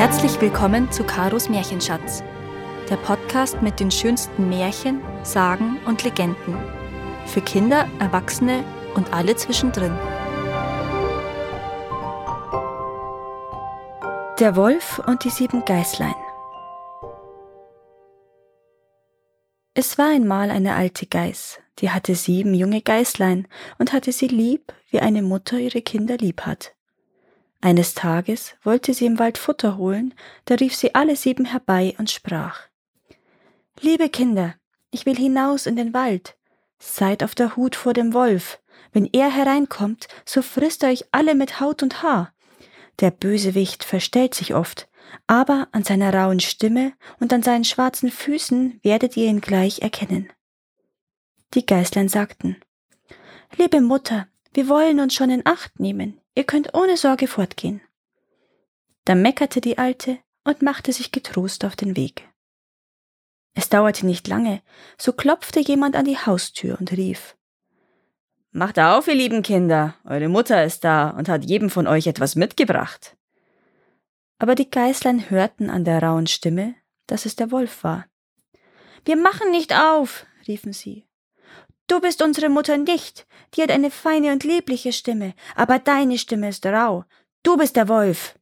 Herzlich willkommen zu Karos Märchenschatz, der Podcast mit den schönsten Märchen, Sagen und Legenden. Für Kinder, Erwachsene und alle zwischendrin. Der Wolf und die sieben Geißlein. Es war einmal eine alte Geiß, die hatte sieben junge Geißlein und hatte sie lieb, wie eine Mutter ihre Kinder lieb hat. Eines Tages wollte sie im Wald Futter holen, da rief sie alle sieben herbei und sprach Liebe Kinder, ich will hinaus in den Wald. Seid auf der Hut vor dem Wolf. Wenn er hereinkommt, so frisst er euch alle mit Haut und Haar. Der Bösewicht verstellt sich oft, aber an seiner rauen Stimme und an seinen schwarzen Füßen werdet ihr ihn gleich erkennen. Die Geißlein sagten Liebe Mutter, wir wollen uns schon in Acht nehmen. Ihr könnt ohne Sorge fortgehen. Da meckerte die Alte und machte sich getrost auf den Weg. Es dauerte nicht lange, so klopfte jemand an die Haustür und rief Macht auf, ihr lieben Kinder, eure Mutter ist da und hat jedem von euch etwas mitgebracht. Aber die Geißlein hörten an der rauen Stimme, dass es der Wolf war. Wir machen nicht auf, riefen sie. Du bist unsere Mutter nicht. Die hat eine feine und liebliche Stimme, aber deine Stimme ist rau. Du bist der Wolf.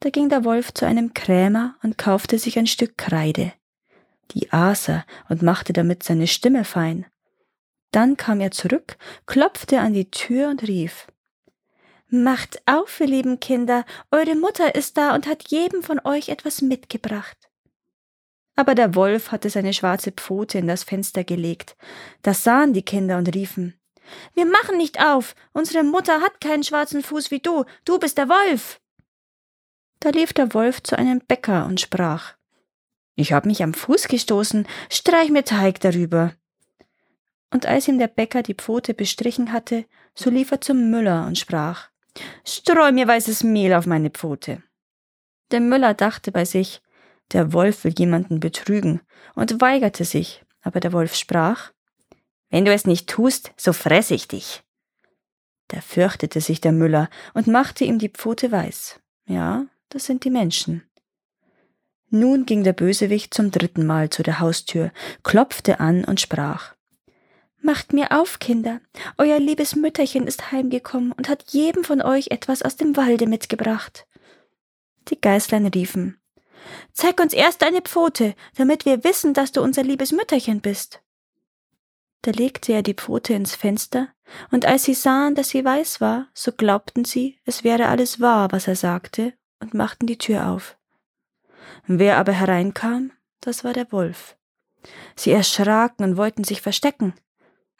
Da ging der Wolf zu einem Krämer und kaufte sich ein Stück Kreide. Die aß er und machte damit seine Stimme fein. Dann kam er zurück, klopfte an die Tür und rief Macht auf, ihr lieben Kinder, eure Mutter ist da und hat jedem von euch etwas mitgebracht aber der Wolf hatte seine schwarze Pfote in das Fenster gelegt. Das sahen die Kinder und riefen Wir machen nicht auf. Unsere Mutter hat keinen schwarzen Fuß wie du. Du bist der Wolf. Da lief der Wolf zu einem Bäcker und sprach Ich hab mich am Fuß gestoßen, streich mir Teig darüber. Und als ihm der Bäcker die Pfote bestrichen hatte, so lief er zum Müller und sprach Streu mir weißes Mehl auf meine Pfote. Der Müller dachte bei sich der Wolf will jemanden betrügen und weigerte sich, aber der Wolf sprach Wenn du es nicht tust, so fress ich dich. Da fürchtete sich der Müller und machte ihm die Pfote weiß. Ja, das sind die Menschen. Nun ging der Bösewicht zum dritten Mal zu der Haustür, klopfte an und sprach Macht mir auf, Kinder, euer liebes Mütterchen ist heimgekommen und hat jedem von euch etwas aus dem Walde mitgebracht. Die Geißlein riefen Zeig uns erst deine Pfote, damit wir wissen, dass du unser liebes Mütterchen bist. Da legte er die Pfote ins Fenster, und als sie sahen, dass sie weiß war, so glaubten sie, es wäre alles wahr, was er sagte, und machten die Tür auf. Wer aber hereinkam, das war der Wolf. Sie erschraken und wollten sich verstecken.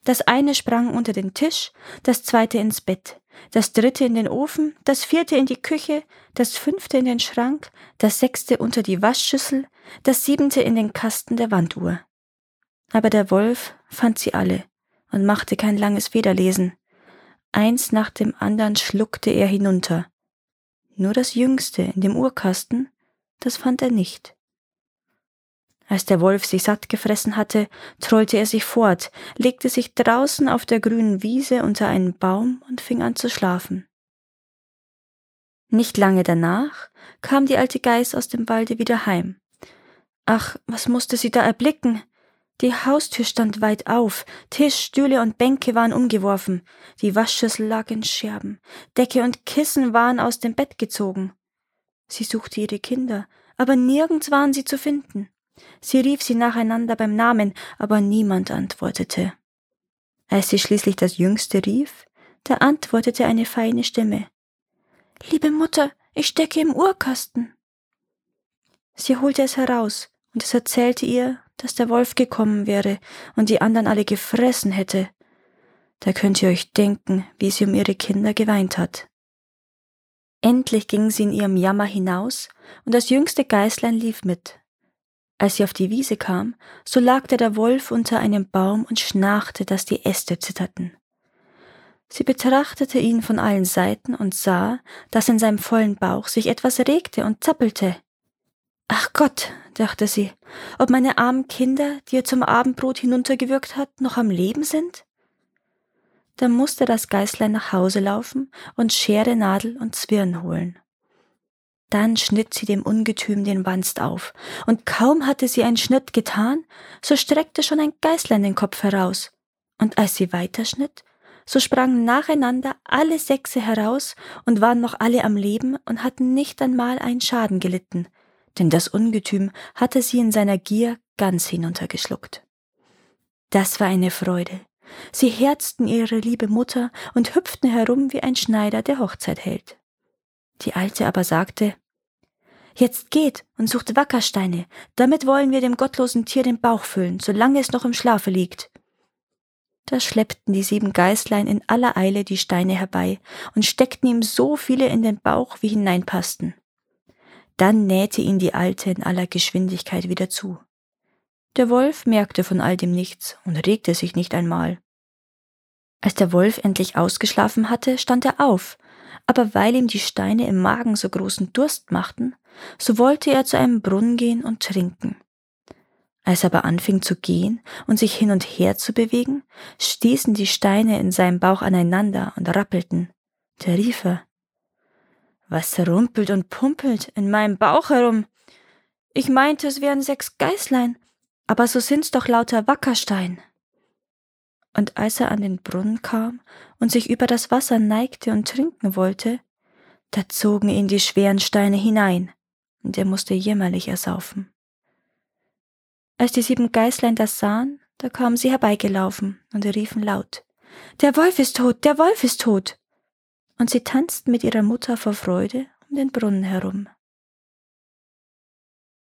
Das eine sprang unter den Tisch, das zweite ins Bett, das dritte in den Ofen, das vierte in die Küche, das fünfte in den Schrank, das sechste unter die Waschschüssel, das siebente in den Kasten der Wanduhr. Aber der Wolf fand sie alle und machte kein langes Federlesen. Eins nach dem andern schluckte er hinunter. Nur das jüngste in dem Uhrkasten, das fand er nicht. Als der Wolf sich satt gefressen hatte, trollte er sich fort, legte sich draußen auf der grünen Wiese unter einen Baum und fing an zu schlafen. Nicht lange danach kam die alte Geiß aus dem Walde wieder heim. Ach, was musste sie da erblicken? Die Haustür stand weit auf, Tisch, Stühle und Bänke waren umgeworfen, die Waschschüssel lag in Scherben, Decke und Kissen waren aus dem Bett gezogen. Sie suchte ihre Kinder, aber nirgends waren sie zu finden. Sie rief sie nacheinander beim Namen, aber niemand antwortete. Als sie schließlich das Jüngste rief, da antwortete eine feine Stimme. Liebe Mutter, ich stecke im Uhrkasten. Sie holte es heraus, und es erzählte ihr, dass der Wolf gekommen wäre und die anderen alle gefressen hätte. Da könnt ihr euch denken, wie sie um ihre Kinder geweint hat. Endlich ging sie in ihrem Jammer hinaus, und das jüngste Geißlein lief mit. Als sie auf die Wiese kam, so lag da der Wolf unter einem Baum und schnarchte, dass die Äste zitterten. Sie betrachtete ihn von allen Seiten und sah, dass in seinem vollen Bauch sich etwas regte und zappelte. Ach Gott, dachte sie, ob meine armen Kinder, die er zum Abendbrot hinuntergewürgt hat, noch am Leben sind? Da musste das Geißlein nach Hause laufen und Schere, Nadel und Zwirn holen. Dann schnitt sie dem Ungetüm den Wanst auf, und kaum hatte sie einen Schnitt getan, so streckte schon ein Geißlein den Kopf heraus. Und als sie weiterschnitt, so sprangen nacheinander alle Sechse heraus und waren noch alle am Leben und hatten nicht einmal einen Schaden gelitten, denn das Ungetüm hatte sie in seiner Gier ganz hinuntergeschluckt. Das war eine Freude. Sie herzten ihre liebe Mutter und hüpften herum wie ein Schneider, der Hochzeit hält. Die Alte aber sagte, Jetzt geht und sucht Wackersteine, damit wollen wir dem gottlosen Tier den Bauch füllen, solange es noch im Schlafe liegt. Da schleppten die sieben Geißlein in aller Eile die Steine herbei und steckten ihm so viele in den Bauch, wie hineinpassten. Dann nähte ihn die Alte in aller Geschwindigkeit wieder zu. Der Wolf merkte von all dem nichts und regte sich nicht einmal. Als der Wolf endlich ausgeschlafen hatte, stand er auf, aber weil ihm die Steine im Magen so großen Durst machten, so wollte er zu einem Brunnen gehen und trinken. Als er aber anfing zu gehen und sich hin und her zu bewegen, stießen die Steine in seinem Bauch aneinander und rappelten. Da rief er, was rumpelt und pumpelt in meinem Bauch herum? Ich meinte, es wären sechs Geißlein, aber so sind's doch lauter Wackerstein. Und als er an den Brunnen kam und sich über das Wasser neigte und trinken wollte, da zogen ihn die schweren Steine hinein, und er musste jämmerlich ersaufen. Als die sieben Geißlein das sahen, da kamen sie herbeigelaufen und riefen laut Der Wolf ist tot, der Wolf ist tot. Und sie tanzten mit ihrer Mutter vor Freude um den Brunnen herum.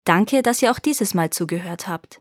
Danke, dass ihr auch dieses Mal zugehört habt.